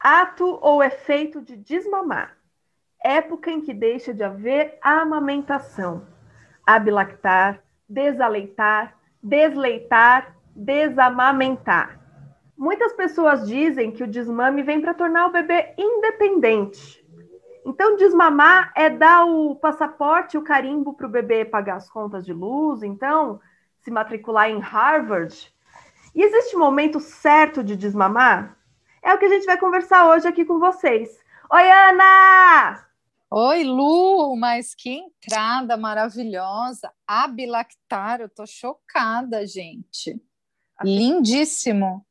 ato ou efeito de desmamar época em que deixa de haver amamentação, abilactar, desaleitar, desleitar, desamamentar. Muitas pessoas dizem que o desmame vem para tornar o bebê independente. Então, desmamar é dar o passaporte, o carimbo para o bebê pagar as contas de luz, então, se matricular em Harvard. E existe um momento certo de desmamar? É o que a gente vai conversar hoje aqui com vocês. Oi, Ana! Oi, Lu, mas que entrada maravilhosa. Abilactar, eu tô chocada, gente. Lindíssimo.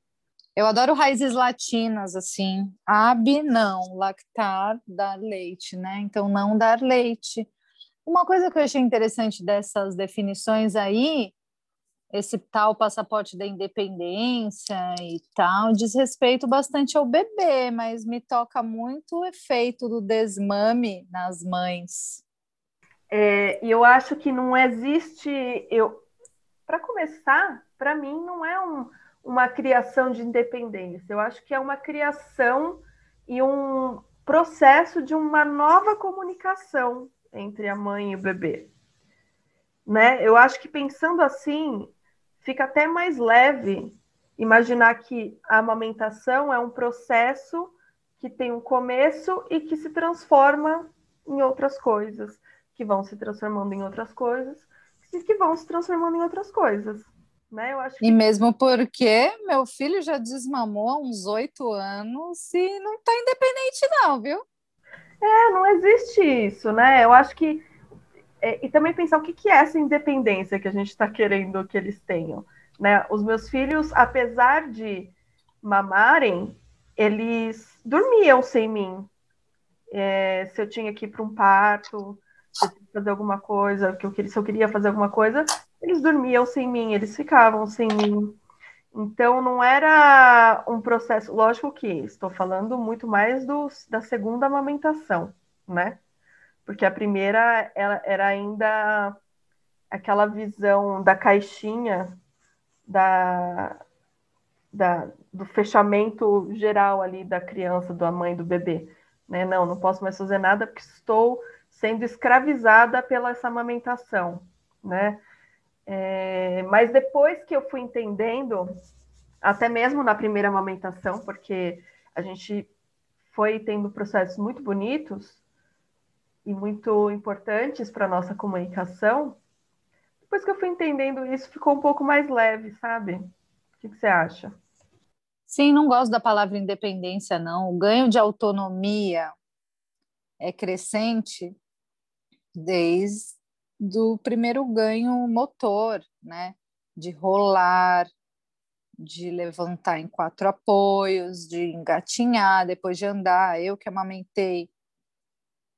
Eu adoro raízes latinas, assim. Ab, não. Lactar, dar leite, né? Então, não dar leite. Uma coisa que eu achei interessante dessas definições aí esse tal passaporte da independência e tal, diz respeito bastante ao bebê, mas me toca muito o efeito do desmame nas mães. É, e eu acho que não existe. Eu, para começar, para mim não é um, uma criação de independência. Eu acho que é uma criação e um processo de uma nova comunicação entre a mãe e o bebê. Né? Eu acho que pensando assim, fica até mais leve imaginar que a amamentação é um processo que tem um começo e que se transforma em outras coisas, que vão se transformando em outras coisas, e que vão se transformando em outras coisas. Né? Eu acho que... E mesmo porque meu filho já desmamou há uns oito anos e não está independente, não, viu? É, não existe isso, né? Eu acho que é, e também pensar o que, que é essa independência que a gente está querendo que eles tenham. Né? Os meus filhos, apesar de mamarem, eles dormiam sem mim. É, se eu tinha que ir para um parto, se eu fazer alguma coisa, que eu queria, se eu queria fazer alguma coisa, eles dormiam sem mim, eles ficavam sem mim. Então não era um processo, lógico que estou falando muito mais do, da segunda amamentação, né? Porque a primeira era ainda aquela visão da caixinha da, da, do fechamento geral ali da criança, da mãe, do bebê. Né? Não, não posso mais fazer nada porque estou sendo escravizada pela essa amamentação, né? É, mas depois que eu fui entendendo, até mesmo na primeira amamentação, porque a gente foi tendo processos muito bonitos, e muito importantes para a nossa comunicação, depois que eu fui entendendo isso, ficou um pouco mais leve, sabe? O que, que você acha? Sim, não gosto da palavra independência, não. O ganho de autonomia é crescente desde o primeiro ganho motor, né? De rolar, de levantar em quatro apoios, de engatinhar, depois de andar. Eu que amamentei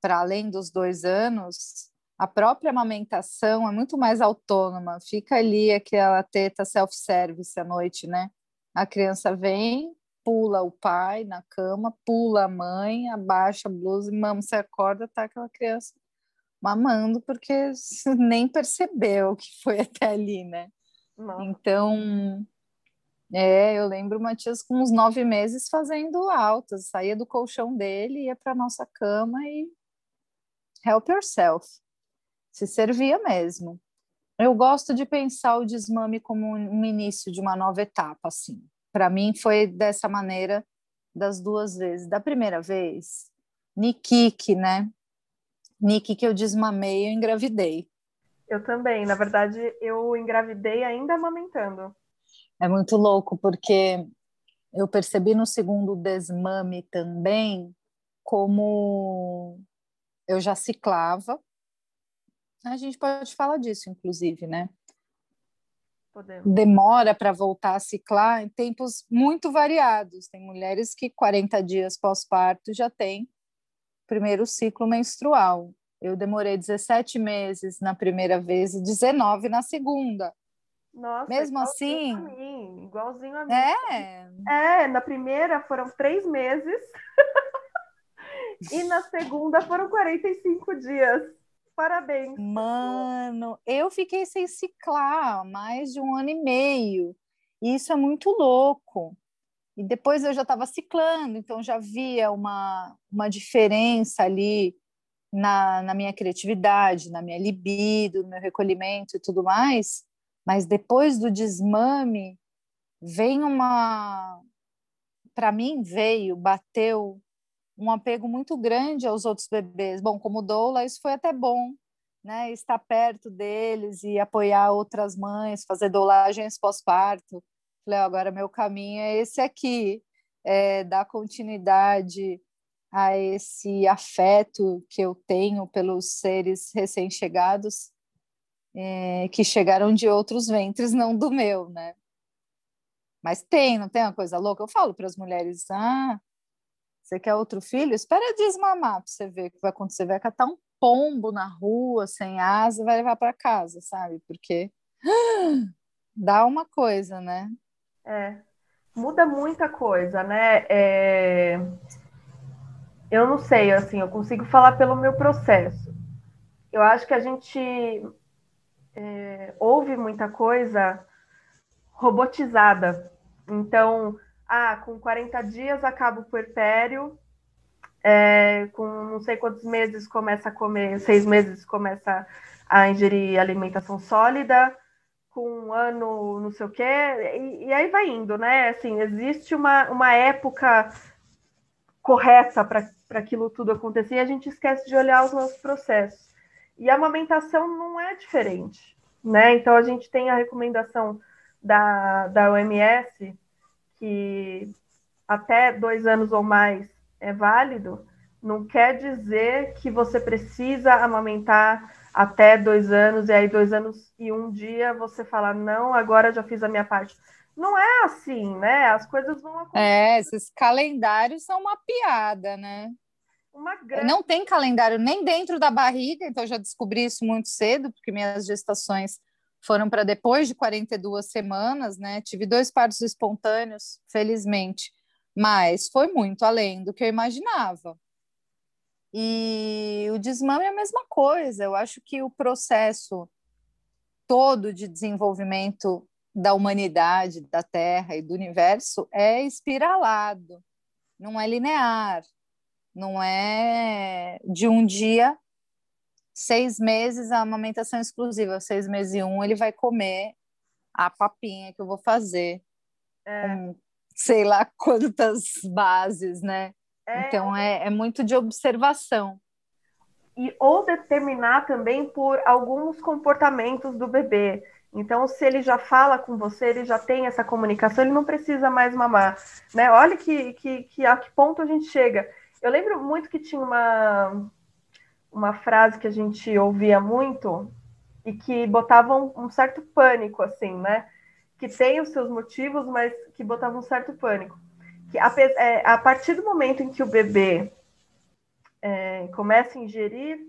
para além dos dois anos, a própria amamentação é muito mais autônoma. Fica ali aquela teta self-service à noite, né? A criança vem, pula o pai na cama, pula a mãe, abaixa a blusa e mama, você acorda, tá aquela criança mamando porque nem percebeu que foi até ali, né? Não. Então, é, eu lembro o Matias com uns nove meses fazendo altas, saía do colchão dele, ia para nossa cama e help yourself. Se servia mesmo. Eu gosto de pensar o desmame como um início de uma nova etapa, assim. Para mim foi dessa maneira das duas vezes. Da primeira vez, Nikiki, né? Niki que eu desmamei, eu engravidei. Eu também, na verdade, eu engravidei ainda amamentando. É muito louco porque eu percebi no segundo desmame também como eu já ciclava. A gente pode falar disso, inclusive, né? Podemos. Demora para voltar a ciclar em tempos muito variados. Tem mulheres que 40 dias pós-parto já têm primeiro ciclo menstrual. Eu demorei 17 meses na primeira vez e 19 na segunda. Nossa, Mesmo assim. A mim, igualzinho a mim. É, É, na primeira foram três meses. e na segunda foram 45 dias. Parabéns. mano, eu fiquei sem ciclar mais de um ano e meio. E isso é muito louco. E depois eu já estava ciclando, então já via uma, uma diferença ali na, na minha criatividade, na minha libido, no meu recolhimento e tudo mais. Mas depois do desmame, vem uma. Para mim, veio, bateu um apego muito grande aos outros bebês. Bom, como doula, isso foi até bom, né? Estar perto deles e apoiar outras mães, fazer doulagens pós-parto. Falei, agora meu caminho é esse aqui, é dar continuidade a esse afeto que eu tenho pelos seres recém-chegados, é, que chegaram de outros ventres, não do meu, né? Mas tem, não tem uma coisa louca? Eu falo para as mulheres, ah, você quer outro filho? Espera desmamar para você ver o que vai acontecer. Vai catar um pombo na rua, sem asa, vai levar para casa, sabe? Porque dá uma coisa, né? É, muda muita coisa, né? É, Eu não sei, assim, eu consigo falar pelo meu processo. Eu acho que a gente é, ouve muita coisa robotizada. Então, ah, com 40 dias acaba o puerpério, é, com não sei quantos meses começa a comer, seis meses começa a ingerir alimentação sólida, com um ano não sei o quê, e, e aí vai indo, né? Assim, existe uma, uma época correta para aquilo tudo acontecer e a gente esquece de olhar os nossos processos. E a amamentação não é diferente, né? Então a gente tem a recomendação da, da OMS que até dois anos ou mais é válido, não quer dizer que você precisa amamentar até dois anos, e aí dois anos e um dia você fala, não, agora já fiz a minha parte. Não é assim, né? As coisas vão acontecer. É, esses calendários são uma piada, né? Uma grande... Não tem calendário nem dentro da barriga, então já descobri isso muito cedo, porque minhas gestações foram para depois de 42 semanas, né? Tive dois partos espontâneos, felizmente, mas foi muito além do que eu imaginava. E o desmame é a mesma coisa. Eu acho que o processo todo de desenvolvimento da humanidade, da Terra e do universo é espiralado, não é linear, não é de um dia, seis meses a amamentação exclusiva, seis meses e um ele vai comer a papinha que eu vou fazer, É, com sei lá quantas bases, né? é, Então é, é muito de observação. e ou determinar também por alguns comportamentos do bebê. Então, se ele já fala com você, ele já tem essa comunicação, ele não precisa mais mamar, né? Olha que, que, que a que ponto a gente chega. Eu lembro muito que tinha uma, uma frase que a gente ouvia muito e que botava um, um certo pânico, assim, né? Que tem os seus motivos, mas que botava um certo pânico. Que a, é, a partir do momento em que o bebê é, começa a ingerir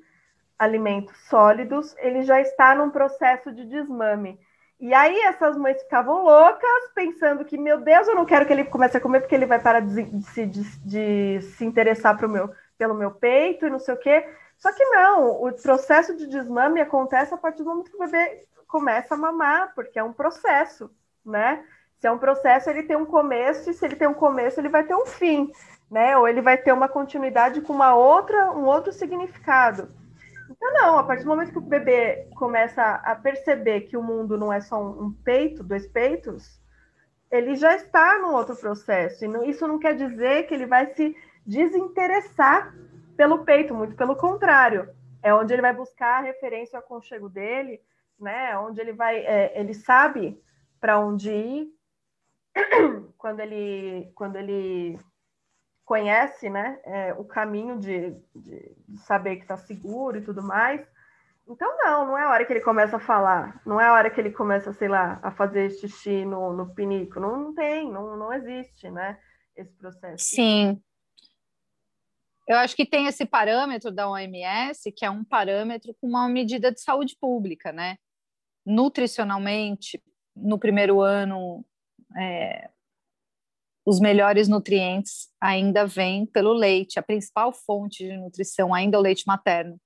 alimentos sólidos, ele já está num processo de desmame. E aí essas mães ficavam loucas, pensando que, meu Deus, eu não quero que ele comece a comer porque ele vai parar de, de se, de- de se interessar pro meu, pelo meu peito e não sei o quê. Só que não, o processo de desmame acontece a partir do momento que o bebê começa a mamar, porque é um processo, né? Se é um processo, ele tem um começo, e se ele tem um começo, ele vai ter um fim, né? Ou ele vai ter uma continuidade com uma outra, um outro significado. Então, não, a partir do momento que o bebê começa a perceber que o mundo não é só um, peito, dois peitos, ele já está num outro processo. E isso não quer dizer que ele vai se desinteressar pelo peito, muito pelo contrário. É onde ele vai buscar a referência ao aconchego dele, né? Onde ele vai, é, ele sabe para onde ir quando ele, quando ele conhece, né, é, o caminho de, de, de saber que está seguro e tudo mais. Então, não, não é a hora que ele começa a falar, não é a hora que ele começa, sei lá, a fazer xixi no, no pinico. Não, não tem, não, não existe, né, esse processo. Sim. Eu acho que tem esse parâmetro da OMS, que é um parâmetro com uma medida de saúde pública, né? Nutricionalmente, no primeiro ano, é, os melhores nutrientes ainda vêm pelo leite, a principal fonte de nutrição ainda é o leite materno.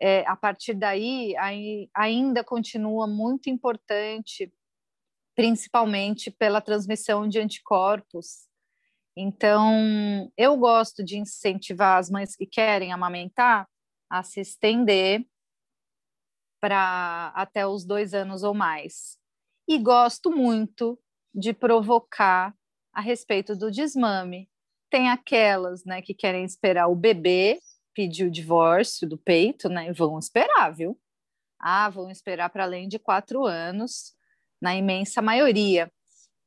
É, a partir daí, aí, ainda continua muito importante, principalmente pela transmissão de anticorpos. Então, eu gosto de incentivar as mães que querem amamentar a se estender para até os dois anos ou mais. E gosto muito de provocar a respeito do desmame. Tem aquelas né, que querem esperar o bebê pedir o divórcio do peito, né? Vão esperar, viu? Ah, vão esperar para além de quatro anos, na imensa maioria.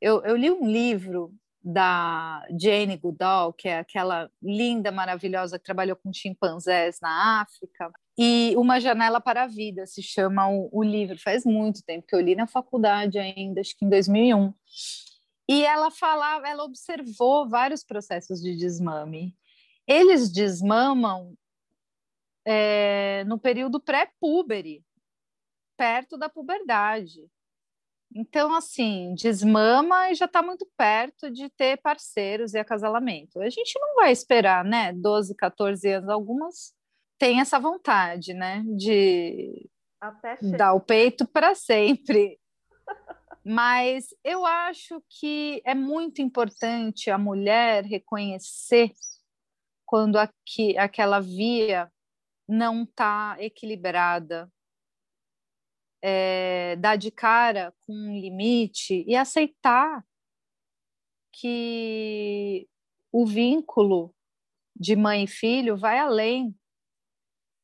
Eu, eu li um livro da Jane Goodall, que é aquela linda, maravilhosa que trabalhou com chimpanzés na África, e Uma Janela para a Vida se chama o, o livro. Faz muito tempo que eu li na faculdade ainda, acho que em 2001. E ela falava, ela observou vários processos de desmame. Eles desmamam é, no período pré-púbere, perto da puberdade. Então, assim, desmama e já está muito perto de ter parceiros e acasalamento. A gente não vai esperar, né? 12, 14 anos, algumas têm essa vontade, né? De dar o peito para sempre. Mas eu acho que é muito importante a mulher reconhecer quando aqui, aquela via não está equilibrada, é, dar de cara com um limite e aceitar que o vínculo de mãe e filho vai além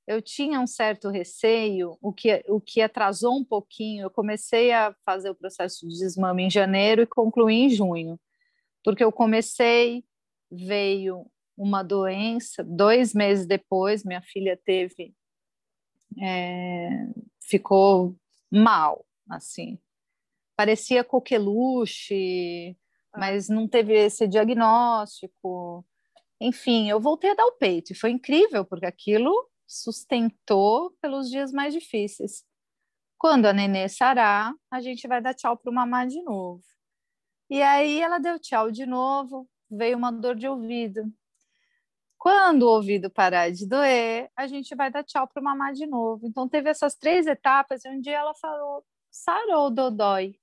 eu tinha um certo receio, o que, o que atrasou um pouquinho. Eu comecei a fazer o processo de desmame em janeiro e concluí em junho, porque eu comecei, veio uma doença, dois meses depois, minha filha teve, é, ficou mal, assim, parecia coqueluche, ah. mas não teve esse diagnóstico. Enfim, eu voltei a dar o peito e foi incrível, porque aquilo sustentou pelos dias mais difíceis. Quando a nenê sarar, a gente vai dar tchau para o mamá de novo. E aí ela deu tchau de novo, veio uma dor de ouvido. Quando o ouvido parar de doer, a gente vai dar tchau para o mamá de novo. Então teve essas três etapas e um dia ela falou: sarou, Dodói.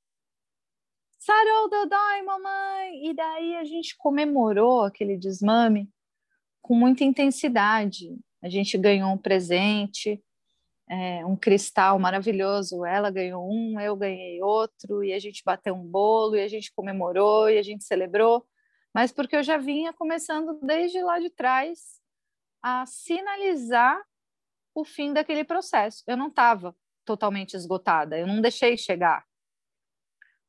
Sarou, Dodói, mamãe! E daí a gente comemorou aquele desmame com muita intensidade a gente ganhou um presente, é, um cristal maravilhoso. Ela ganhou um, eu ganhei outro, e a gente bateu um bolo, e a gente comemorou, e a gente celebrou. Mas porque eu já vinha começando desde lá de trás a sinalizar o fim daquele processo. Eu não estava totalmente esgotada, eu não deixei chegar,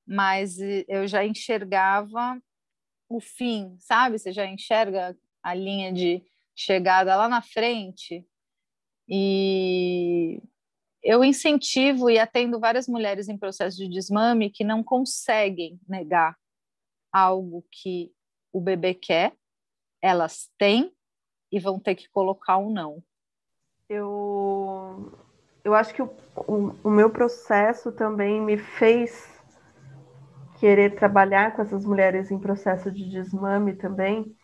mas eu já enxergava o fim, sabe? Você já enxerga a linha de chegada lá na frente. E eu incentivo e atendo várias mulheres em processo de desmame que não conseguem negar algo que o bebê quer, elas têm e vão ter que colocar um não. Eu, eu acho que o, o, o meu processo também me fez querer trabalhar com essas mulheres em processo de desmame também,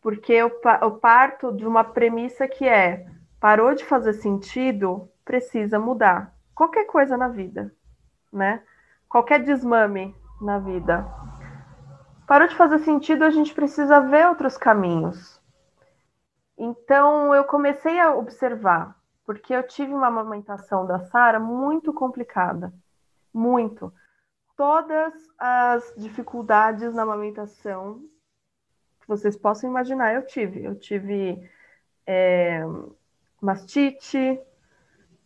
porque eu, eu parto de uma premissa que é: parou de fazer sentido, precisa mudar. Qualquer coisa na vida, né? Qualquer desmame na vida. Parou de fazer sentido, a gente precisa ver outros caminhos. Então eu comecei a observar, porque eu tive uma amamentação da Sara muito complicada, muito. Todas as dificuldades na amamentação vocês possam imaginar, eu tive. Eu tive é, mastite,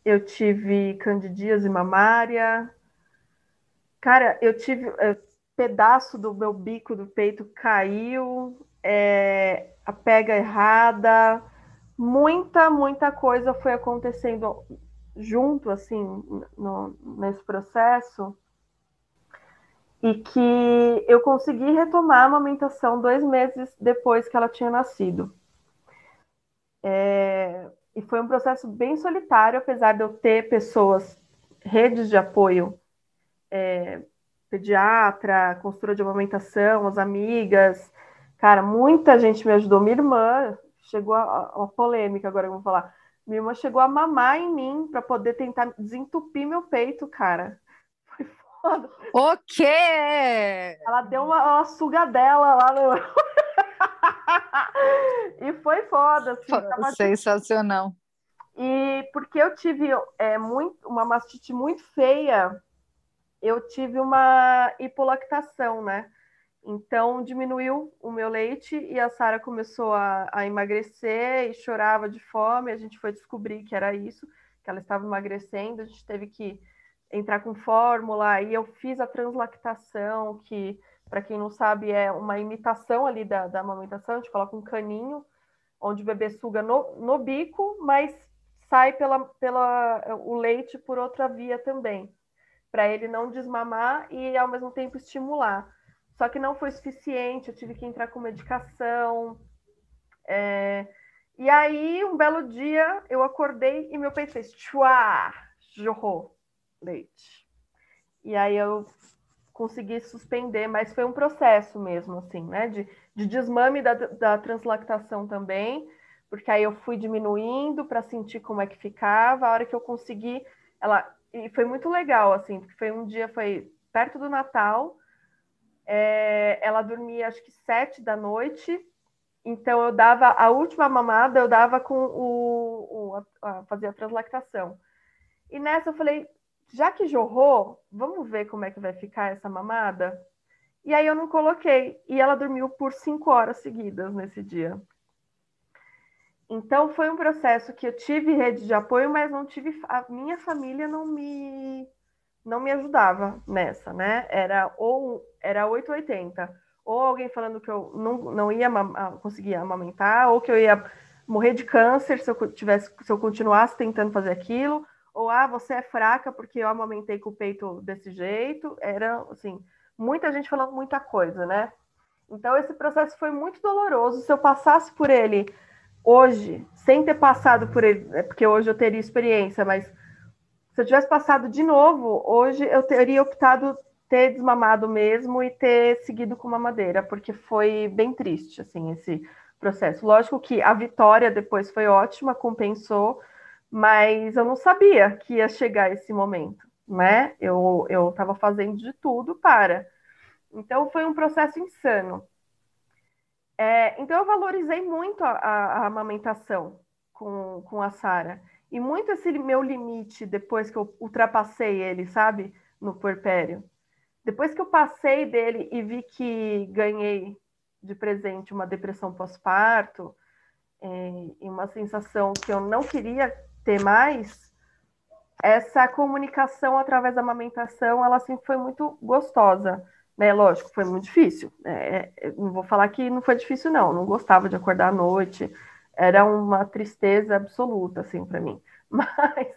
eu tive candidíase mamária. Cara, eu tive é, pedaço do meu bico do peito caiu, é, a pega errada, muita, muita coisa foi acontecendo junto, assim, no, nesse processo. e que eu consegui retomar a amamentação dois meses depois que ela tinha nascido. É, e foi um processo bem solitário, apesar de eu ter pessoas, redes de apoio, é, pediatra, consultora de amamentação, as amigas, cara, muita gente me ajudou. Minha irmã chegou a, uma polêmica agora que eu vou falar. Minha irmã chegou a mamar em mim para poder tentar desentupir meu peito, cara. Foi foda. O quê? Ela deu uma, uma sugadela lá no. e foi foda. Assim, Sensacional. E porque eu tive é, muito, uma mastite muito feia, eu tive uma hipolactação, né? Então diminuiu o meu leite e a Sara começou a, a, emagrecer e chorava de fome. A gente foi descobrir que era isso, que ela estava emagrecendo. A gente teve que entrar com fórmula e eu fiz a translactação, que para quem não sabe é uma imitação ali da, da amamentação. A gente coloca um caninho onde o bebê suga no, no bico, mas sai pela, pela o leite por outra via também, para ele não desmamar e ao mesmo tempo estimular. Só que não foi suficiente, eu tive que entrar com medicação. É... E aí, um belo dia, eu acordei e meu peito fez chua, jorrou leite. E aí eu consegui suspender, mas foi um processo mesmo, assim, né? De, de desmame da, da translactação também, porque aí eu fui diminuindo para sentir como é que ficava. A hora que eu consegui, ela. E foi muito legal, assim, porque foi um dia, foi perto do Natal, é, ela dormia acho que sete da noite, então eu dava a última mamada, eu dava com o, o a, a, fazia a translactação. E nessa eu falei, já que jorrou, vamos ver como é que vai ficar essa mamada. E aí eu não coloquei e ela dormiu por cinco horas seguidas nesse dia. Então foi um processo que eu tive rede de apoio, mas não tive a minha família não me não me ajudava nessa, né? Era ou era 880, ou alguém falando que eu não, não ia conseguir amamentar, ou que eu ia morrer de câncer se eu tivesse se eu continuasse tentando fazer aquilo, ou ah, você é fraca porque eu amamentei com o peito desse jeito. Era assim, muita gente falando muita coisa, né? Então esse processo foi muito doloroso. Se eu passasse por ele hoje, sem ter passado por ele, é porque hoje eu teria experiência, mas se eu tivesse passado de novo, hoje eu teria optado ter desmamado mesmo e ter seguido com uma madeira, porque foi bem triste, assim, esse processo. Lógico que a vitória depois foi ótima, compensou, mas eu não sabia que ia chegar esse momento, né? Eu estava fazendo de tudo para. Então foi um processo insano. É, então eu valorizei muito a, a, a amamentação com, com a Sara. E muito esse meu limite, depois que eu ultrapassei ele, sabe? No puerpério. Depois que eu passei dele e vi que ganhei de presente uma depressão pós-parto é, e uma sensação que eu não queria ter mais, essa comunicação através da amamentação, ela sempre foi muito gostosa. Né? Lógico, foi muito difícil. É, é não vou falar que não foi difícil, não. Não gostava de acordar à noite era uma tristeza absoluta, assim, para mim. Mas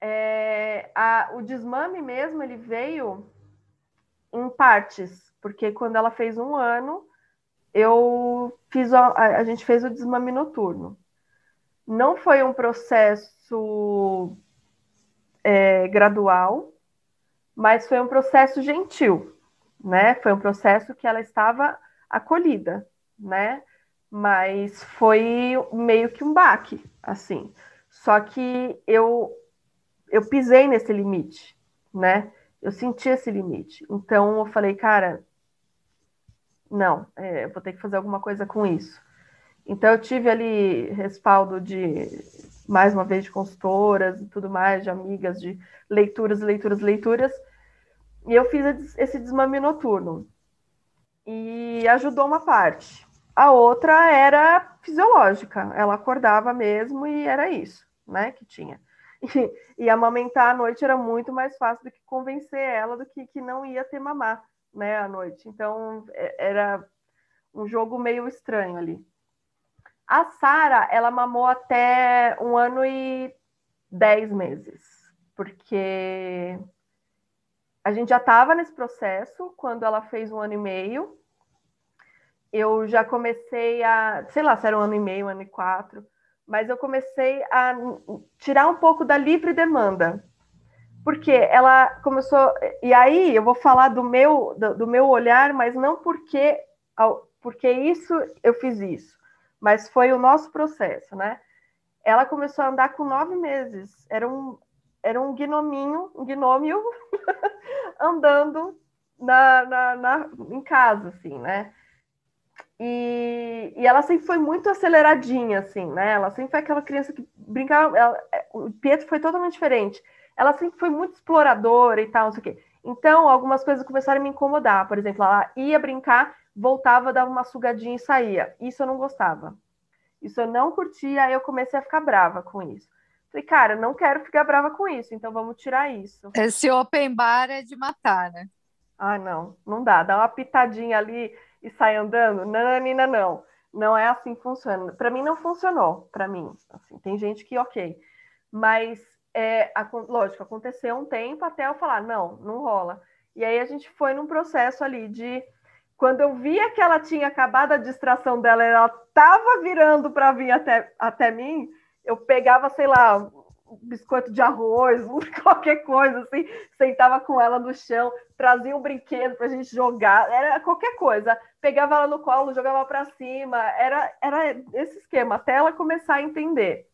é, a, o desmame mesmo, ele veio em partes, porque quando ela fez um ano, eu fiz a, a gente fez o desmame noturno. Não foi um processo é, gradual, mas foi um processo gentil, né? Foi um processo que ela estava acolhida, né? mas foi meio que um baque, assim. Só que eu eu pisei nesse limite, né? Eu senti esse limite. Então eu falei, cara, não, é, eu vou ter que fazer alguma coisa com isso. Então eu tive ali respaldo de mais uma vez de consultoras e tudo mais, de amigas, de leituras, leituras, leituras. E eu fiz esse desmame noturno. E ajudou uma parte. A outra era fisiológica, ela acordava mesmo e era isso, né, que tinha. E, e amamentar à noite era muito mais fácil do que convencer ela do que, que não ia ter mamar, né, à noite. Então, é, era um jogo meio estranho ali. A Sara, ela mamou até um ano e dez meses, porque a gente já estava nesse processo quando ela fez um ano e meio. Eu já comecei a, sei lá, se era um ano e meio, um ano e quatro, mas eu comecei a tirar um pouco da livre demanda. Porque ela começou. E aí eu vou falar do meu, do, do meu olhar, mas não porque, porque isso eu fiz isso, mas foi o nosso processo, né? Ela começou a andar com nove meses. Era um, era um gnominho, um gnômio andando na, na, na, em casa, assim, né? E, e, ela sempre foi muito aceleradinha, assim, né? Ela sempre foi aquela criança que brincava. Ela, é, o Pietro foi totalmente diferente. Ela sempre foi muito exploradora e tal, não sei o quê. Então, algumas coisas começaram a me incomodar. Por exemplo, ela ia brincar, voltava, dava uma sugadinha e saía. Isso eu não gostava. Isso eu não curtia, eu comecei a ficar brava com isso. Falei, cara, não quero ficar brava com isso, então vamos tirar isso. Esse open bar é de matar, né? Ah, não, não dá. Dá uma pitadinha ali e sai andando. Não, Nina, não. Não é assim que funciona. Para mim não funcionou, para mim. Assim, tem gente que ok. Mas, é, a, lógico, aconteceu um tempo até eu falar, não, não rola. E aí a gente foi num processo ali de quando eu via que ela tinha acabado a distração dela, ela estava virando para vir até, até mim, eu pegava, sei lá, um biscoito de arroz, qualquer coisa, assim, sentava com ela no chão, trazia um brinquedo para a gente jogar, era qualquer coisa. Pegava ela no colo, jogava para cima, era, era esse esquema, até ela começar a entender.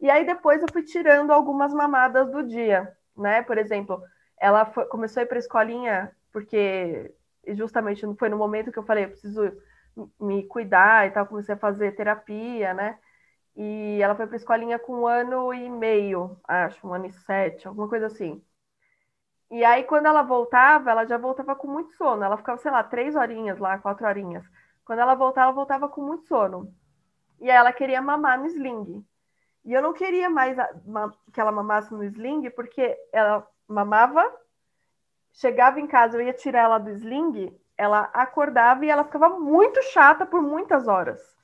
E aí depois eu fui tirando algumas mamadas do dia, né? Por exemplo, ela foi, começou a ir para a escolinha, porque justamente foi no momento que eu falei, eu preciso me cuidar e tal, comecei a fazer terapia, né? E ela foi para a escolinha com um ano e meio, acho, um ano e sete, alguma coisa assim. E aí, quando ela voltava, ela já voltava com muito sono. Ela ficava, sei lá, três horinhas lá, quatro horinhas. Quando ela voltava, ela voltava com muito sono. E aí ela queria mamar no sling. E eu não queria mais que ela mamasse no sling, porque ela mamava, chegava em casa, eu ia tirar ela do sling, ela acordava e ela ficava muito chata por muitas horas.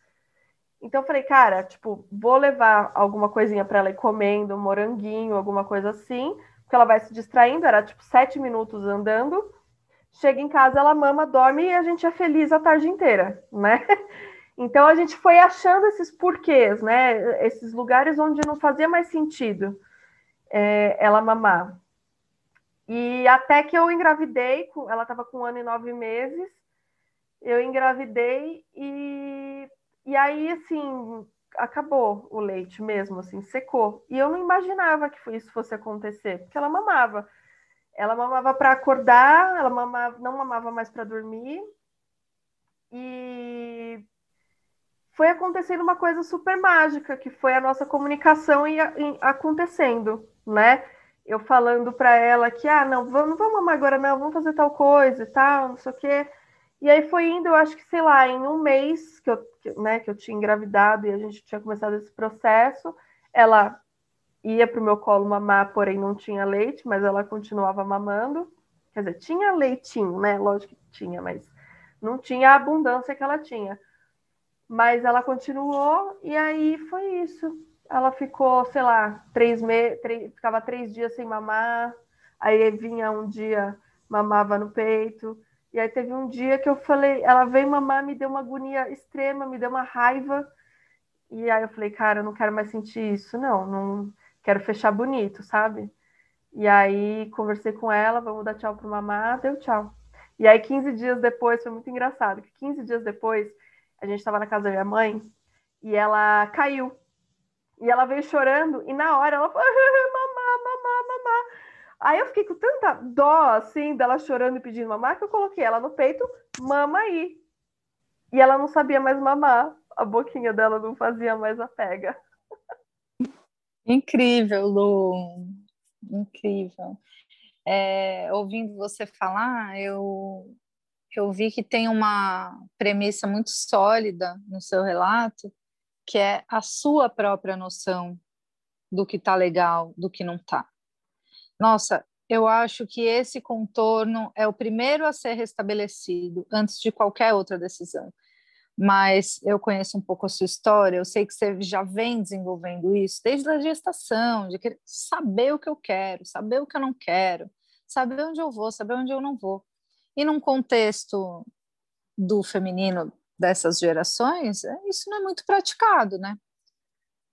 Então eu falei, cara, tipo, vou levar alguma coisinha para ela ir comendo, um moranguinho, alguma coisa assim, porque ela vai se distraindo, era tipo sete minutos andando. Chega em casa, ela mama, dorme e a gente é feliz a tarde inteira, né? Então a gente foi achando esses porquês, né? Esses lugares onde não fazia mais sentido é, ela mamar. E até que eu engravidei, ela estava com um ano e nove meses, eu engravidei e e aí, assim, acabou o leite mesmo, assim, secou. E eu não imaginava que isso fosse acontecer, porque ela mamava. Ela mamava para acordar, ela mamava, não mamava mais para dormir. E foi acontecendo uma coisa super mágica, que foi a nossa comunicação e, acontecendo, né? Eu falando para ela que, ah, não, vamos, não vamos mamar agora, não, vamos fazer tal coisa e tal, não sei o quê. E aí foi indo, eu acho que, sei lá, em um mês que eu, né, que eu tinha engravidado e a gente tinha começado esse processo, ela ia para o meu colo mamar, porém não tinha leite, mas ela continuava mamando. Quer dizer, tinha leitinho, né? Lógico que tinha, mas não tinha a abundância que ela tinha. Mas ela continuou e aí foi isso. Ela ficou, sei lá, três meses, ficava três dias sem mamar, aí vinha um dia, mamava no peito e aí teve um dia que eu falei, ela veio mamar, me deu uma agonia extrema, me deu uma raiva. E aí eu falei, cara, eu não quero mais sentir isso, não, não quero fechar bonito, sabe? E aí conversei com ela, vamos dar tchau pro mamar, deu tchau. E aí 15 dias depois, foi muito engraçado, que 15 dias depois, a gente estava na casa da minha mãe e ela caiu. E ela veio chorando e na hora ela falou. Aí eu fiquei com tanta dó, assim, dela chorando e pedindo mamar, que eu coloquei ela no peito, mama aí. E ela não sabia mais mamar, a boquinha dela não fazia mais a pega. Incrível, Lu. Incrível. É, ouvindo você falar, eu, eu vi que tem uma premissa muito sólida no seu relato, que é a sua própria noção do que está legal, do que não está. Nossa, eu acho que esse contorno é o primeiro a ser restabelecido antes de qualquer outra decisão. Mas eu conheço um pouco a sua história, eu sei que você já vem desenvolvendo isso desde a gestação, de saber o que eu quero, saber o que eu não quero, saber onde eu vou, saber onde eu não vou. E num contexto do feminino dessas gerações, é, isso não é muito praticado, né?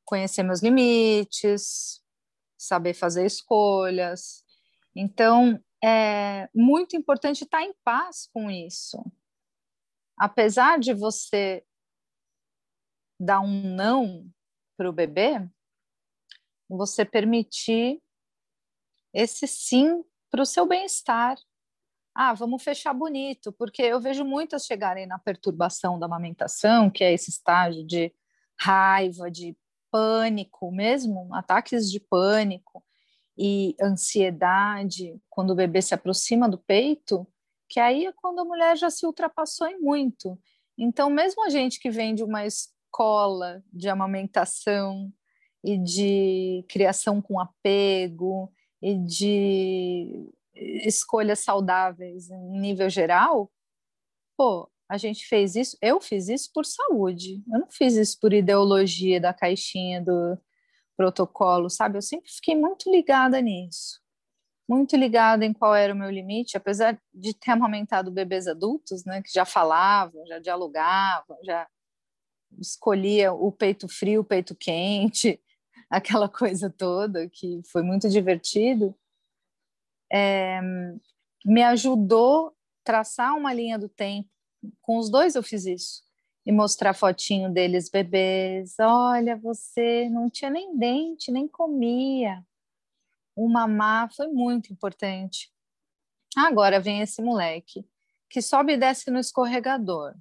Conhecer meus limites, saber fazer escolhas. Então, é muito importante estar em paz com isso. Apesar de você dar um não para o bebê, você permitir esse sim para o seu bem-estar. Ah, vamos fechar bonito, porque eu vejo muitas chegarem na perturbação da amamentação, que é esse estágio de raiva, de pânico mesmo, ataques de pânico e ansiedade quando o bebê se aproxima do peito, que aí é quando a mulher já se ultrapassou em muito. Então, mesmo a gente que vem de uma escola de amamentação e de criação com apego e de escolhas saudáveis em nível geral, pô, a gente fez isso, eu fiz isso por saúde, eu não fiz isso por ideologia da caixinha do protocolo, sabe? Eu sempre fiquei muito ligada nisso, muito ligada em qual era o meu limite, apesar de ter amamentado bebês adultos, né, que já falavam, já dialogavam, já escolhia o peito frio, o peito quente, aquela coisa toda que foi muito divertido é, me ajudou traçar uma linha do tempo. Com os dois eu fiz isso. E mostrar fotinho deles bebês. Olha, você não tinha nem dente, nem comia. O mamar foi muito importante. Agora vem esse moleque que sobe e desce no escorregador,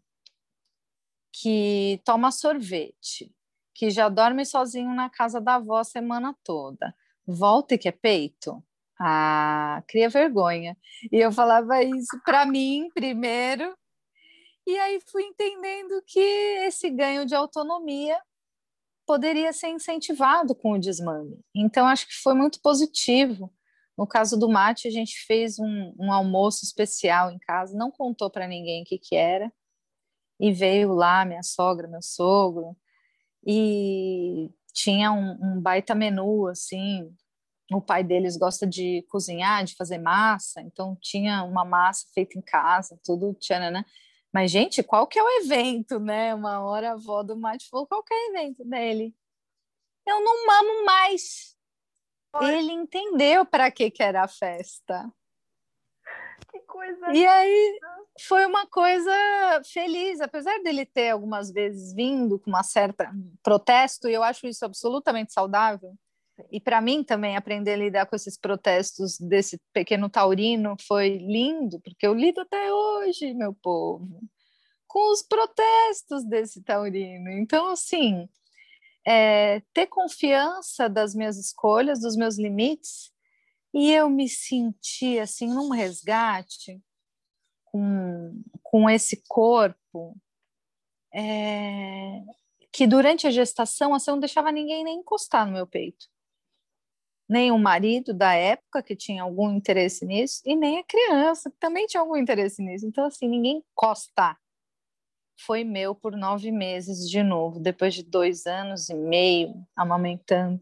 que toma sorvete, que já dorme sozinho na casa da avó a semana toda. Volta e quer peito? Ah, cria vergonha. E eu falava isso para mim primeiro, e aí fui entendendo que esse ganho de autonomia poderia ser incentivado com o desmame. Então, acho que foi muito positivo. No caso do mate, a gente fez um, um almoço especial em casa, não contou para ninguém o que, que era, e veio lá minha sogra, meu sogro, e tinha um, um baita menu, assim, o pai deles gosta de cozinhar, de fazer massa, então tinha uma massa feita em casa, tudo tchanana. Mas, gente, qual que é o evento, né? Uma hora a avó do Mate falou, qual que é o evento dele? Eu não mamo mais. Ele entendeu para que, que era a festa. Que coisa. E aí foi uma coisa feliz, apesar dele ter algumas vezes vindo com uma certa protesto, e eu acho isso absolutamente saudável e para mim também aprender a lidar com esses protestos desse pequeno taurino foi lindo, porque eu lido até hoje, meu povo, com os protestos desse taurino. Então, assim, é, ter confiança das minhas escolhas, dos meus limites, e eu me senti assim num resgate com, com esse corpo é, que durante a gestação assim, eu não deixava ninguém nem encostar no meu peito nem o marido da época que tinha algum interesse nisso e nem a criança que também tinha algum interesse nisso. Então, assim, ninguém encosta. Foi meu por nove meses de novo, depois de dois anos e meio amamentando.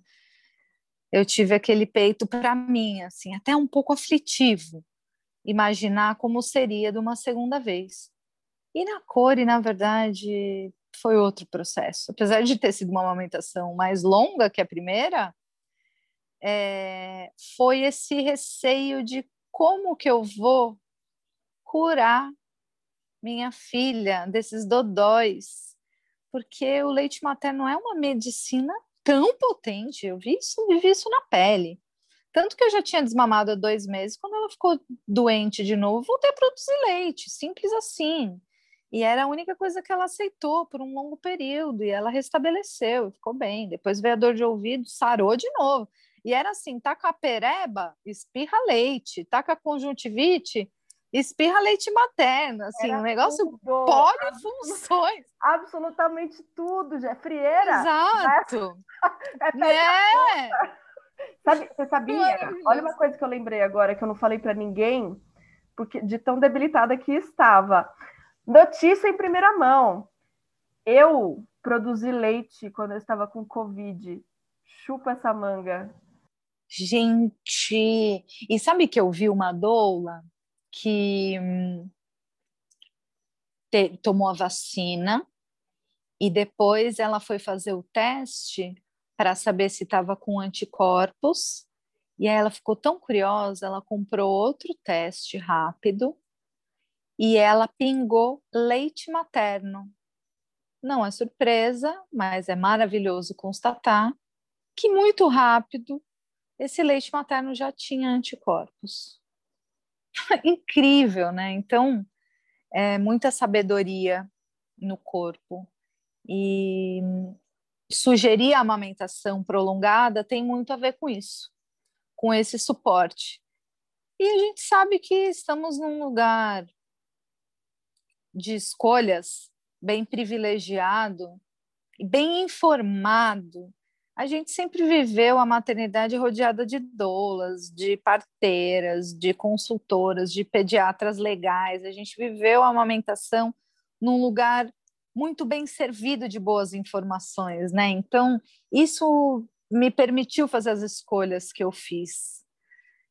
Eu tive aquele peito para mim, assim, até um pouco aflitivo, imaginar como seria de uma segunda vez. E na cor, e na verdade, foi outro processo. Apesar de ter sido uma amamentação mais longa que a primeira, é, foi esse receio de como que eu vou curar minha filha desses dodóis, porque o leite materno é uma medicina tão potente, eu vi isso, vi isso na pele. Tanto que eu já tinha desmamado há dois meses, quando ela ficou doente de novo, voltei a produzir leite, simples assim. E era a única coisa que ela aceitou por um longo período, e ela restabeleceu, ficou bem. Depois veio a dor de ouvido, sarou de novo. E era assim: tá com a pereba, espirra leite, tá com a conjuntivite, espirra leite materno, assim, era um negócio tudo. polifunções. Absolutamente tudo, já frieira. Exato. É, é. Sabe, você sabia? Olha uma coisa que eu lembrei agora que eu não falei para ninguém, porque de tão debilitada que estava. Notícia em primeira mão. Eu produzi leite quando eu estava com Covid. Chupa essa manga. Gente, e sabe que eu vi uma doula que hum, te, tomou a vacina e depois ela foi fazer o teste para saber se estava com anticorpos. E aí ela ficou tão curiosa, ela comprou outro teste rápido e ela pingou leite materno. Não é surpresa, mas é maravilhoso constatar que muito rápido esse leite materno já tinha anticorpos. Incrível, né? Então, é muita sabedoria no corpo. E sugerir a amamentação prolongada tem muito a ver com isso, com esse suporte. E a gente sabe que estamos num lugar de escolhas bem privilegiado e bem informado a gente sempre viveu a maternidade rodeada de doulas, de parteiras, de consultoras, de pediatras legais. A gente viveu a amamentação num lugar muito bem servido de boas informações, né? Então, isso me permitiu fazer as escolhas que eu fiz.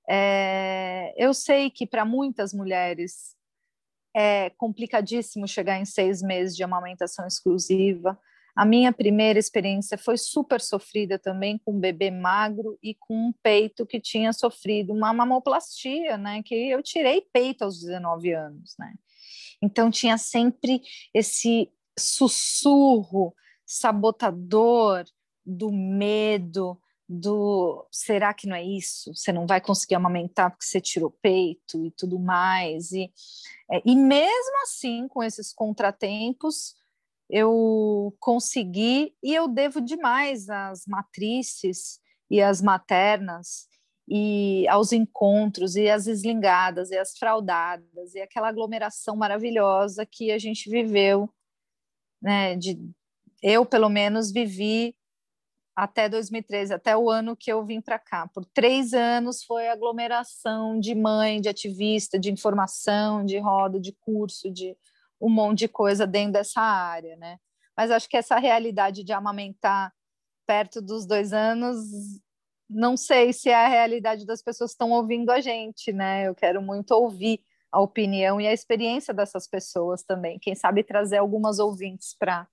É, eu sei que para muitas mulheres é complicadíssimo chegar em seis meses de amamentação exclusiva. A minha primeira experiência foi super sofrida também, com um bebê magro e com um peito que tinha sofrido uma mamoplastia, né? Que eu tirei peito aos 19 anos, né? Então tinha sempre esse sussurro sabotador do medo, do será que não é isso? Você não vai conseguir amamentar porque você tirou peito e tudo mais. E, é, e mesmo assim, com esses contratempos, eu consegui e eu devo demais às matrizes e às maternas e aos encontros e às eslingadas e às fraudadas e aquela aglomeração maravilhosa que a gente viveu, né? De, eu pelo menos vivi até 2013, até o ano que eu vim para cá. Por três anos foi aglomeração de mãe, de ativista, de informação, de roda, de curso, de um monte de coisa dentro dessa área, né? Mas acho que essa realidade de amamentar perto dos dois anos, não sei se é a realidade das pessoas que estão ouvindo a gente, né? Eu quero muito ouvir a opinião e a experiência dessas pessoas também. Quem sabe trazer algumas ouvintes para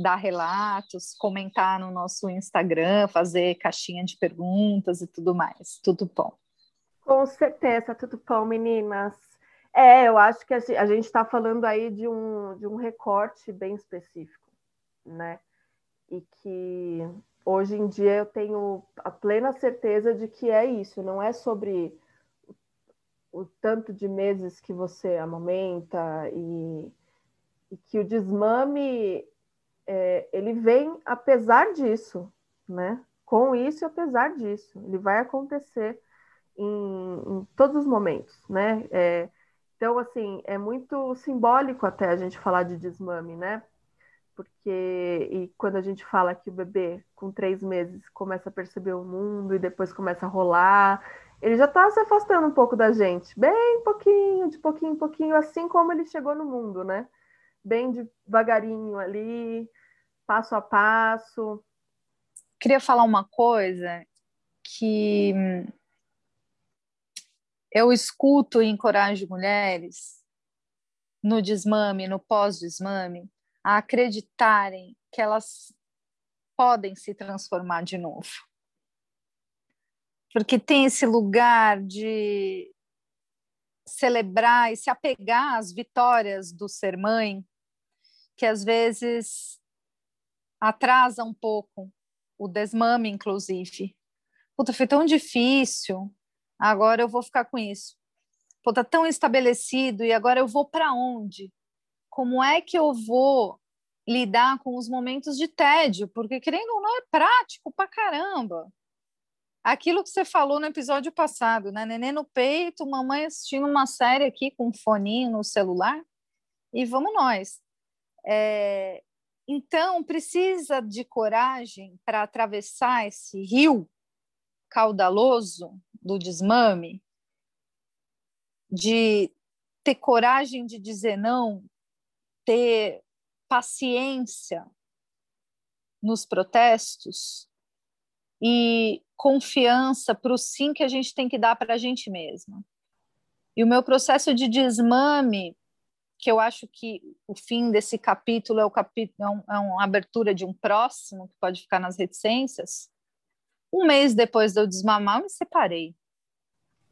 dar relatos, comentar no nosso Instagram, fazer caixinha de perguntas e tudo mais. Tudo bom. Com certeza, tudo bom, meninas. É, eu acho que a gente está falando aí de um, de um recorte bem específico, né? E que hoje em dia eu tenho a plena certeza de que é isso, não é sobre o, tanto de meses que você amamenta e, e que o desmame é, ele vem apesar disso, né? Com isso e apesar disso, ele vai acontecer em, em todos os momentos, né? É, então, assim, é muito simbólico até a gente falar de desmame, né? Porque e quando a gente fala que o bebê com três meses começa a perceber o mundo e depois começa a rolar, ele já está se afastando um pouco da gente, bem pouquinho, de pouquinho em pouquinho, assim como ele chegou no mundo, né? Bem devagarinho ali, passo a passo. Queria falar uma coisa que eu escuto e encorajo mulheres no desmame, no pós-desmame, a acreditarem que elas podem se transformar de novo. Porque tem esse lugar de celebrar e se apegar às vitórias do ser mãe, que às vezes atrasa um pouco o desmame, inclusive. Puta, foi tão difícil, agora eu vou ficar com isso. Pô, tá tão estabelecido e agora eu vou para onde? Como é que eu vou lidar com os momentos de tédio? Porque querendo ou não é prático pra caramba. Aquilo que você falou no episódio passado, né? Neném no peito, mamãe assistindo uma série aqui com um foninho no celular e vamos nós. É... Então, precisa de coragem para atravessar esse rio caudaloso do desmame, de ter coragem de dizer não, ter paciência nos protestos, e confiança para o sim que a gente tem que dar para a gente mesma. E o meu processo de desmame, que eu acho que o fim desse capítulo é, o capítulo, é, um, é uma abertura de um próximo, que pode ficar nas reticências. Um mês depois de eu desmamar, eu me separei.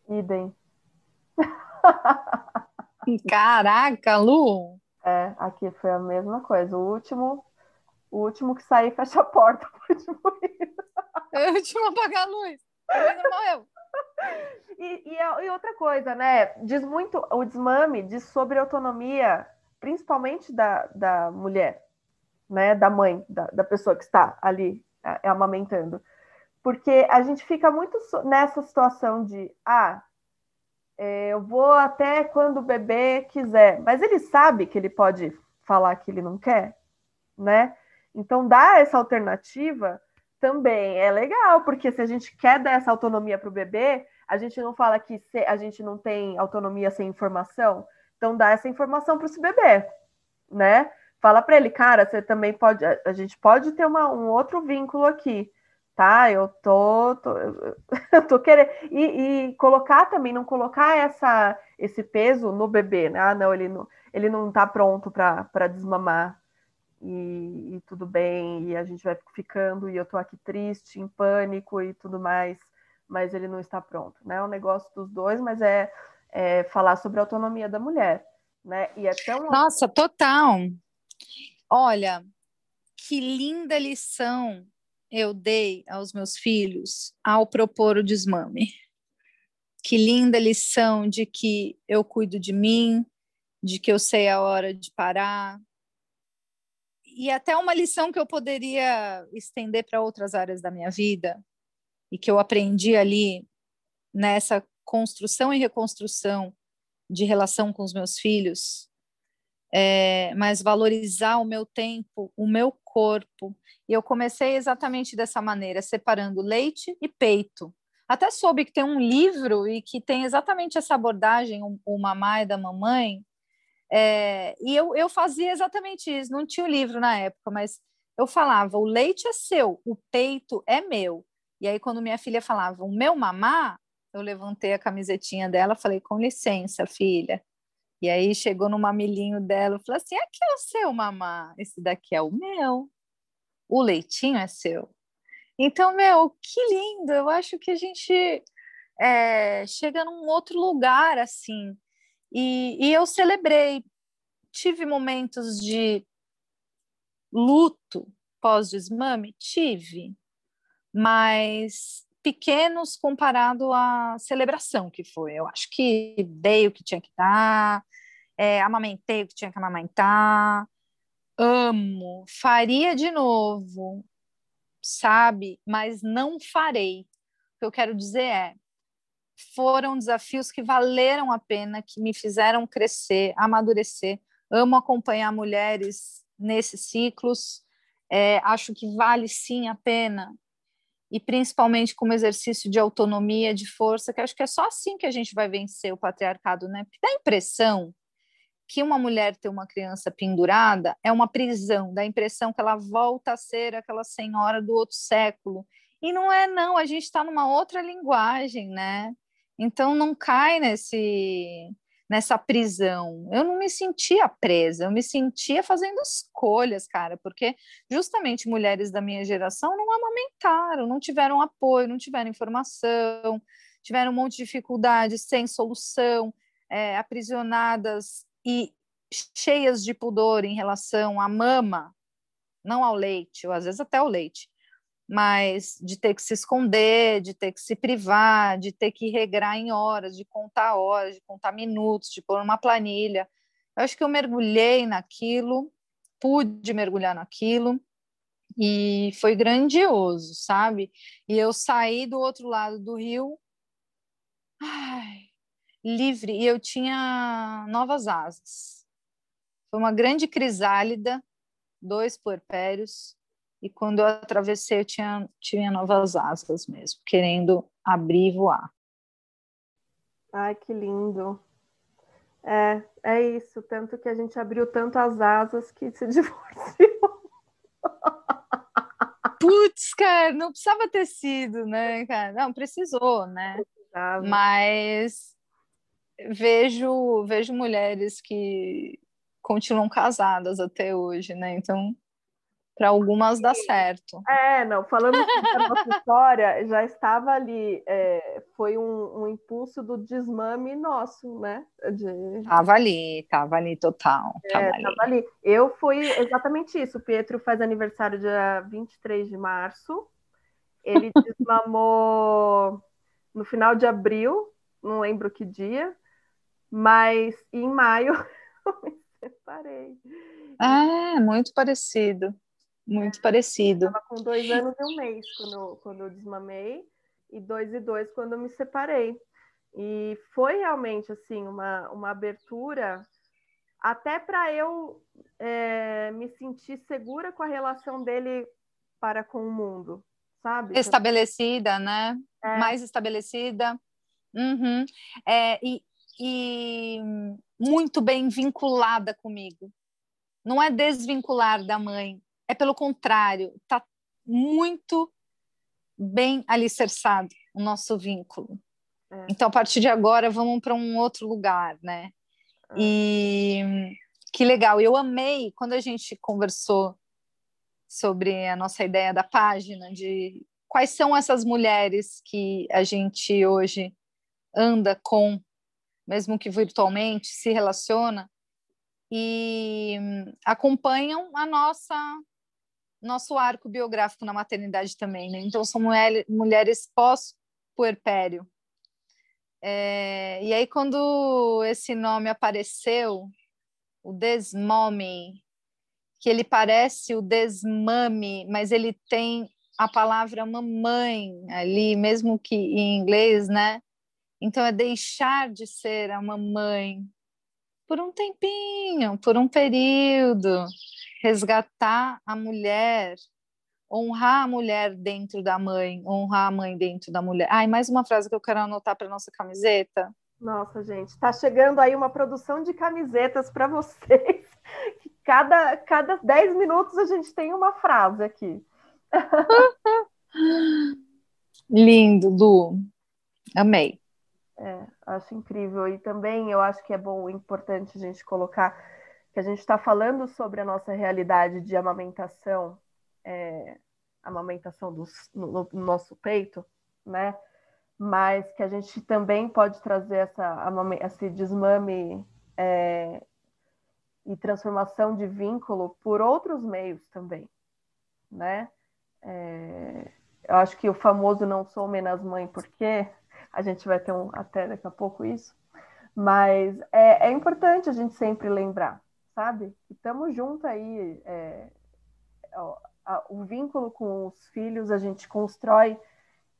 Idem. Caraca, Lu! É, aqui foi a mesma coisa. O último, o último que sair fecha a porta. O último, o último apagar a luz. Morreu. E, e, e, outra coisa, né? Diz muito, o desmame diz sobre autonomia, principalmente da, da mulher, né? Da mãe, da, da pessoa que está ali é, amamentando. Porque a gente fica muito nessa situação de, ah, é, eu vou até quando o bebê quiser, mas ele sabe que ele pode falar que ele não quer, né? Então, dar essa alternativa também é legal, porque se a gente quer dar essa autonomia para o bebê, a gente não fala que a gente não tem autonomia sem informação, então dá essa informação para esse bebê, né? Fala para ele, cara, você também pode, a gente pode ter uma, um outro vínculo aqui tá? Eu tô, tô, eu tô querendo e, e, colocar também, não colocar essa esse peso no bebê, né? Ah, não, ele não, ele não tá pronto para desmamar e, e, tudo bem, e a gente vai ficando e eu tô aqui triste, em pânico e tudo mais, mas ele não está pronto, né? É um negócio dos dois, mas é, é falar sobre a autonomia da mulher, né? E é tão Nossa, total. Olha, que linda lição eu dei aos meus filhos ao propor o desmame. Que linda lição de que eu cuido de mim, de que eu sei a hora de parar. E até uma lição que eu poderia estender para outras áreas da minha vida e que eu aprendi ali nessa construção e reconstrução de relação com os meus filhos, é, mas valorizar o meu tempo, o meu corpo. E eu comecei exatamente dessa maneira, separando leite e peito. Até soube que tem um livro e que tem exatamente essa abordagem, o, mamãe da mamãe. É, e eu, eu fazia exatamente isso, não tinha o livro na época, mas eu falava: o leite é seu, o peito é meu. E aí, quando minha filha falava, o meu mamá, eu levantei a camisetinha dela, falei: com licença, filha, e aí chegou no mamilinho dela e falou assim: aqui é o seu, mamá. Esse daqui é o meu. O leitinho é seu. Então, meu, que lindo! Eu acho que a gente é, chega num outro lugar assim. E, e eu celebrei. Tive momentos de luto pós-desmame? Tive. Mas pequenos comparado à celebração que foi. Eu acho que dei o que tinha que dar, é, amamentei o que tinha que amamentar, amo, faria de novo, sabe? Mas não farei. O que eu quero dizer é, foram desafios que valeram a pena, que me fizeram crescer, amadurecer. Amo acompanhar mulheres nesses ciclos. É, acho que vale sim a pena e principalmente como exercício de autonomia, de força, que acho que é só assim que a gente vai vencer o patriarcado, né? Porque dá a impressão que uma mulher ter uma criança pendurada é uma prisão, dá a impressão que ela volta a ser aquela senhora do outro século. E não é, não, a gente está numa outra linguagem, né? Então não cai nesse nessa prisão. Eu não me sentia presa, eu me sentia fazendo escolhas, cara, porque justamente mulheres da minha geração não amamentaram, não tiveram apoio, não tiveram informação, tiveram um monte de dificuldades sem solução, é, aprisionadas e cheias de pudor em relação à mama, não ao leite, ou às vezes até ao leite, mas de ter que se esconder, de ter que se privar, de ter que regrar em horas, de contar horas, de contar minutos, de pôr uma planilha. Eu acho que eu mergulhei naquilo, pude mergulhar naquilo e foi grandioso, sabe? E eu saí do outro lado do rio, ai, livre, e eu tinha novas asas. Foi uma grande crisálida, dois puerpérios, e quando eu atravessei, eu tinha, tinha novas asas mesmo, querendo abrir e voar. Ai, que lindo. É, é isso. Tanto que a gente abriu tanto as asas que se divorciou. putz, cara, não precisava ter sido, né, cara? Não, precisou, né? Precisava. Mas vejo, vejo mulheres que continuam casadas até hoje, né? Então, para algumas dá certo. É, não, falando da nossa história, já estava ali, é, foi um, um, impulso do desmame nosso, né? De... Tava ali, tava ali total. É, tava, ali. tava ali. Eu fui exatamente isso. O Pietro faz aniversário dia 23 de março. Ele desmamou no final de abril, não lembro que dia, mas em maio eu me separei. É, muito parecido. Muito parecido. Eu com dois anos e um mês quando, quando eu desmamei, e dois e dois quando eu me separei. E foi realmente assim uma, uma abertura até para eu é, me sentir segura com a relação dele para com o mundo, sabe? Estabelecida, né? É. Mais estabelecida. Uhum. É, e, e muito bem vinculada comigo. Não é desvincular da mãe, é pelo contrário, está muito bem alicerçado o nosso vínculo. É. Então, a partir de agora, vamos para um outro lugar, né? É. E que legal. Eu amei quando a gente conversou sobre a nossa ideia da página, de quais são essas mulheres que a gente hoje anda com, mesmo que virtualmente, se relaciona e acompanham a nossa nosso arco biográfico na maternidade também, né? Então são mulher, mulheres pós-puerpério. É, e aí quando esse nome apareceu, o desmome, que ele parece o desmame, mas ele tem a palavra mamãe ali, mesmo que em inglês, né? Então é deixar de ser a mamãe por um tempinho, por um período resgatar a mulher, honrar a mulher dentro da mãe, honrar a mãe dentro da mulher. Ai, mais uma frase que eu quero anotar para nossa camiseta. Nossa, gente, está chegando aí uma produção de camisetas para vocês. Cada, cada 10 minutos a gente tem uma frase aqui. Lindo, Lu. Amei. É, acho incrível. E também eu acho que é bom, importante a gente colocar que a gente está falando sobre a nossa realidade de amamentação, é, amamentação do, no, no, nosso peito, né? Mas que a gente também pode trazer essa, esse desmame é, e transformação de vínculo por outros meios também, né? É, eu acho que o famoso não sou menos mãe porque a gente vai ter um, até daqui a pouco isso, mas é, é importante a gente sempre lembrar sabe? Estamos juntos aí. É, a, o vínculo com os filhos a gente constrói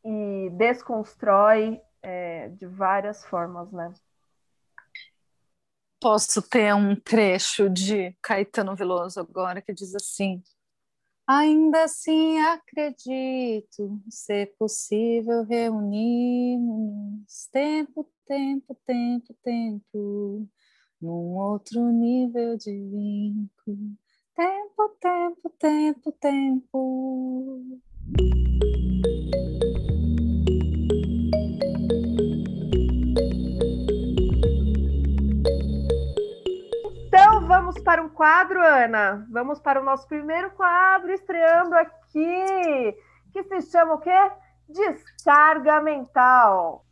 e desconstrói é, de várias formas, né? Posso ter um trecho de Caetano Veloso agora que diz assim: Ainda assim acredito ser possível reunirmos tempo, tempo, tempo, tempo num outro nível de vínculo. Tempo, tempo, tempo, tempo. Então vamos para um quadro, Ana. Vamos para o nosso primeiro quadro, estreando aqui, que se chama o quê? Descarga mental.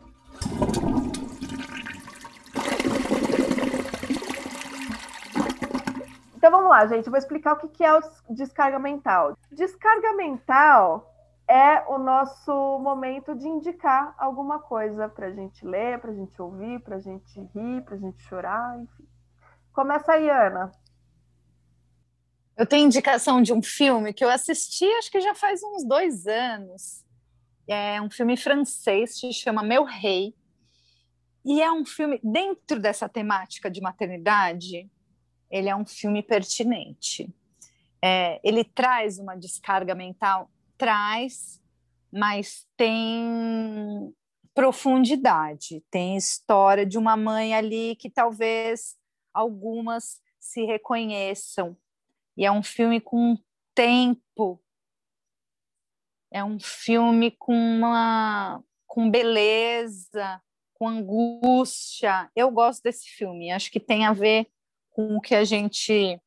Então vamos lá, gente. Eu vou explicar o que é o descarga mental. Descarga mental é o nosso momento de indicar alguma coisa para a gente ler, para a gente ouvir, para a gente rir, para a gente chorar, enfim. Começa aí, Ana. Eu tenho indicação de um filme que eu assisti, acho que já faz uns dois anos. É um filme francês, se chama Meu Rei. E é um filme dentro dessa temática de maternidade ele é um filme pertinente. É, ele traz uma descarga mental? Traz, mas tem profundidade, tem história de uma mãe ali que talvez algumas se reconheçam. E é um filme com tempo é um filme com uma com beleza, com angústia. Eu gosto desse filme. Acho que tem a ver com o que a gente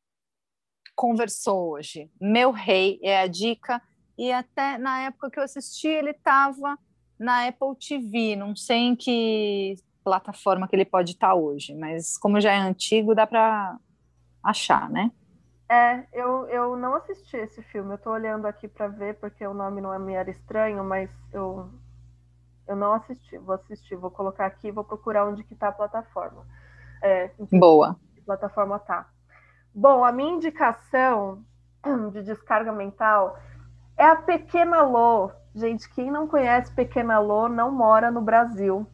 conversou hoje. Meu Rei é a dica e até na época que eu assisti ele estava na Apple TV. Não sei em que plataforma que ele pode estar hoje, mas como já é antigo, dá para achar, né? É, eu, eu não assisti esse filme. Eu tô olhando aqui para ver porque o nome não é me era estranho, mas eu eu não assisti. Vou assistir, vou colocar aqui, vou procurar onde que tá a plataforma. É, Boa. Plataforma tá? Bom, a minha indicação de descarga mental é a Pequena Lô. Gente, quem não conhece Pequena Lô não mora no Brasil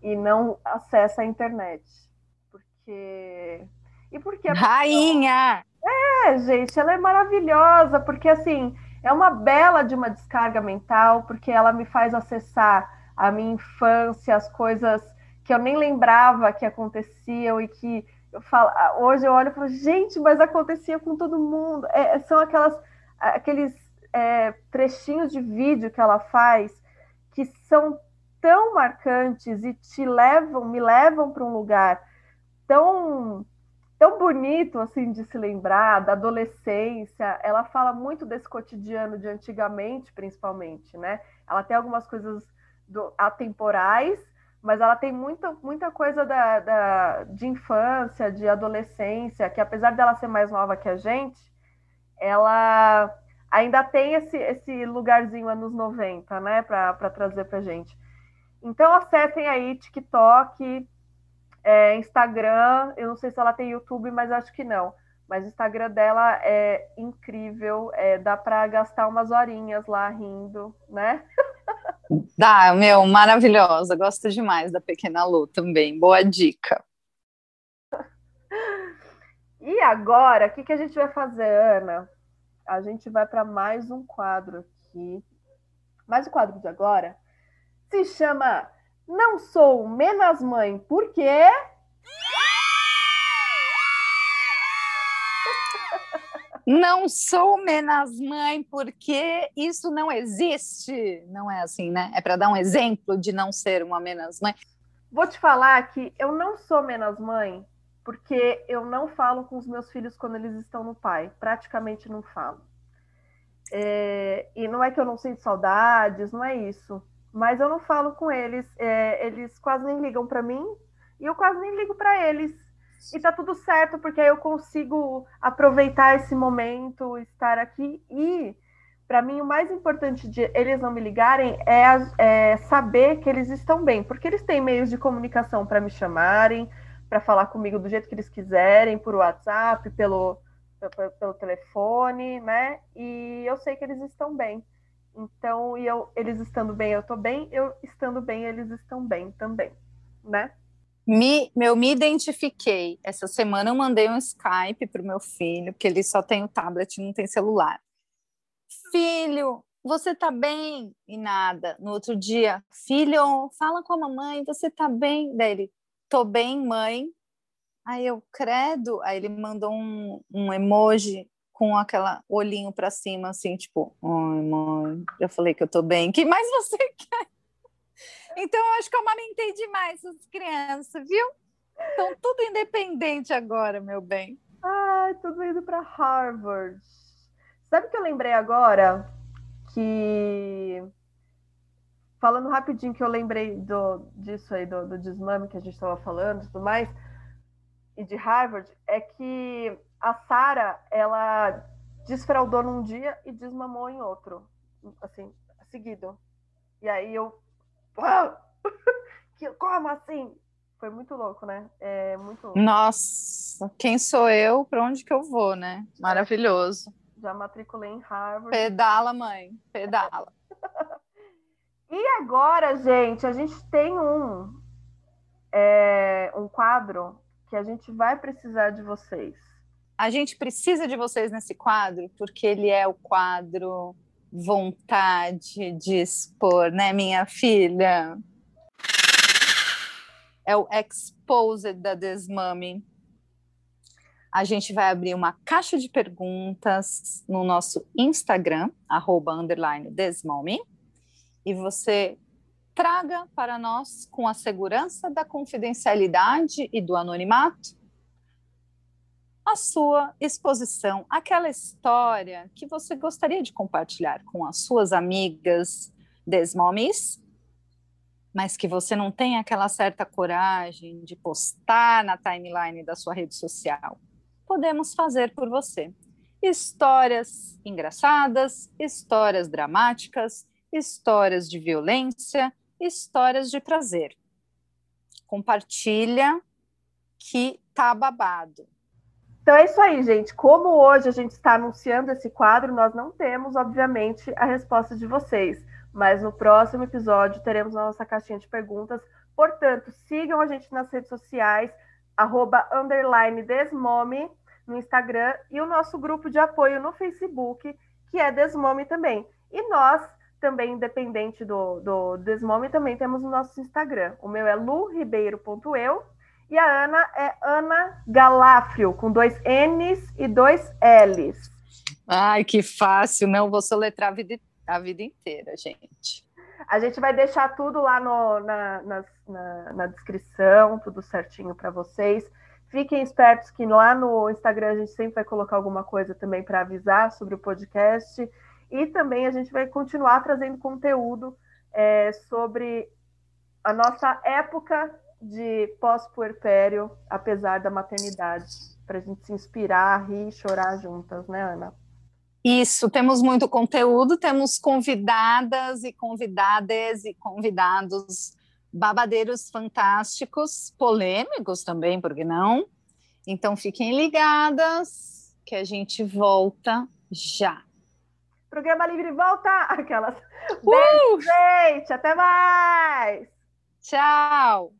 e não acessa a internet. Porque e porque Rainha! É, gente, ela é maravilhosa, porque assim, é uma bela de uma descarga mental, porque ela me faz acessar a minha infância, as coisas que eu nem lembrava que aconteciam e que eu falo, hoje eu olho e falo, gente, mas acontecia com todo mundo. É, são aquelas, aqueles é, trechinhos de vídeo que ela faz que são tão marcantes e te levam, me levam para um lugar tão tão bonito assim de se lembrar da adolescência. Ela fala muito desse cotidiano de antigamente, principalmente, né? Ela tem algumas coisas do, atemporais, mas ela tem muita, muita coisa da, da, de infância, de adolescência, que apesar dela ser mais nova que a gente, ela ainda tem esse, esse lugarzinho anos 90, né, para trazer para gente. Então acessem aí TikTok, é, Instagram, eu não sei se ela tem YouTube, mas acho que não. Mas o Instagram dela é incrível, é, dá para gastar umas horinhas lá rindo, né? Dá, meu, maravilhosa. Gosto demais da Pequena Lu também. Boa dica. E agora, o que, que a gente vai fazer, Ana? A gente vai para mais um quadro aqui. Mais um quadro de agora se chama não sou menos mãe, por Não sou menos mãe porque isso não existe. Não é assim, né? É para dar um exemplo de não ser uma menos mãe. Vou te falar que eu não sou menos mãe porque eu não falo com os meus filhos quando eles estão no pai. Praticamente não falo. É... e não é que eu não sinto saudades, não é isso mas eu não falo com eles. É, eles quase nem ligam para mim e eu quase nem ligo para eles. E tá tudo certo, porque aí eu consigo aproveitar esse momento, estar aqui. E, para mim, o mais importante de eles não me ligarem é, é saber que eles estão bem, porque eles têm meios de comunicação para me chamarem, para falar comigo do jeito que eles quiserem, por WhatsApp, pelo, pelo, pelo telefone, né? E eu sei que eles estão bem. Então, e eu, eles estando bem, eu estou bem, eu estando bem, eles estão bem também, né? Me, meu, me identifiquei. Essa semana eu mandei um Skype para o meu filho, porque ele só tem o tablet, não tem celular. Filho, você está bem? E nada. No outro dia, filho, fala com a mamãe, você está bem? Daí ele, tô bem, mãe. Aí eu, credo. Aí ele mandou um, um emoji com aquela olhinho para cima, assim, tipo, ai, mãe, eu falei que eu tô bem, que mais você quer? Então, eu acho que eu amamentei demais as crianças, viu? Estão tudo independente agora, meu bem. Ai, tudo indo para Harvard. Sabe o que eu lembrei agora? Que falando rapidinho que eu lembrei do, disso aí, do, do desmame que a gente estava falando e tudo mais, e de Harvard, é que a Sara, ela desfraudou num dia e desmamou em outro, assim, seguido. E aí eu, que como assim? Foi muito louco, né? É muito louco. Nossa, quem sou eu? Para onde que eu vou, né? Maravilhoso. Já matriculei em Harvard. Pedala, mãe, pedala. e agora, gente, a gente tem um é, um quadro que a gente vai precisar de vocês a gente precisa de vocês nesse quadro, porque ele é o quadro vontade de expor, né, minha filha? É o Exposed da Desmami. a gente vai abrir uma caixa de perguntas no nosso Instagram, arroba, underline, desmome, e você traga para nós, com a segurança da confidencialidade e do anonimato, a sua exposição, aquela história que você gostaria de compartilhar com as suas amigas desmomes, mas que você não tem aquela certa coragem de postar na timeline da sua rede social podemos fazer por você. Histórias engraçadas, histórias dramáticas, histórias de violência, histórias de prazer. Compartilha que tá babado. Então é isso aí, gente. Como hoje a gente está anunciando esse quadro, nós não temos, obviamente, a resposta de vocês. Mas no próximo episódio teremos a nossa caixinha de perguntas. Portanto, sigam a gente nas redes sociais, arroba desmome no Instagram e o nosso grupo de apoio no Facebook, que é Desmome também. E nós, também, independente do, do Desmome, também temos o nosso Instagram. O meu é luribeiro.eu e a Ana é Ana Galafrio, com dois N's e dois L's. Ai, que fácil, não vou soletrar a vida, a vida inteira, gente. A gente vai deixar tudo lá no, na, na, na, na descrição, tudo certinho para vocês. Fiquem espertos que lá no Instagram a gente sempre vai colocar alguma coisa também para avisar sobre o podcast. E também a gente vai continuar trazendo conteúdo é, sobre a nossa época de pós-puerpério, apesar da maternidade, para a gente se inspirar, rir e chorar juntas, né, Ana? Isso, temos muito conteúdo, temos convidadas e convidadas e convidados babadeiros fantásticos, polêmicos também, por que não? Então fiquem ligadas que a gente volta já. Programa Livre volta! Aquelas. Uh! Beijo, gente! Até mais! Tchau!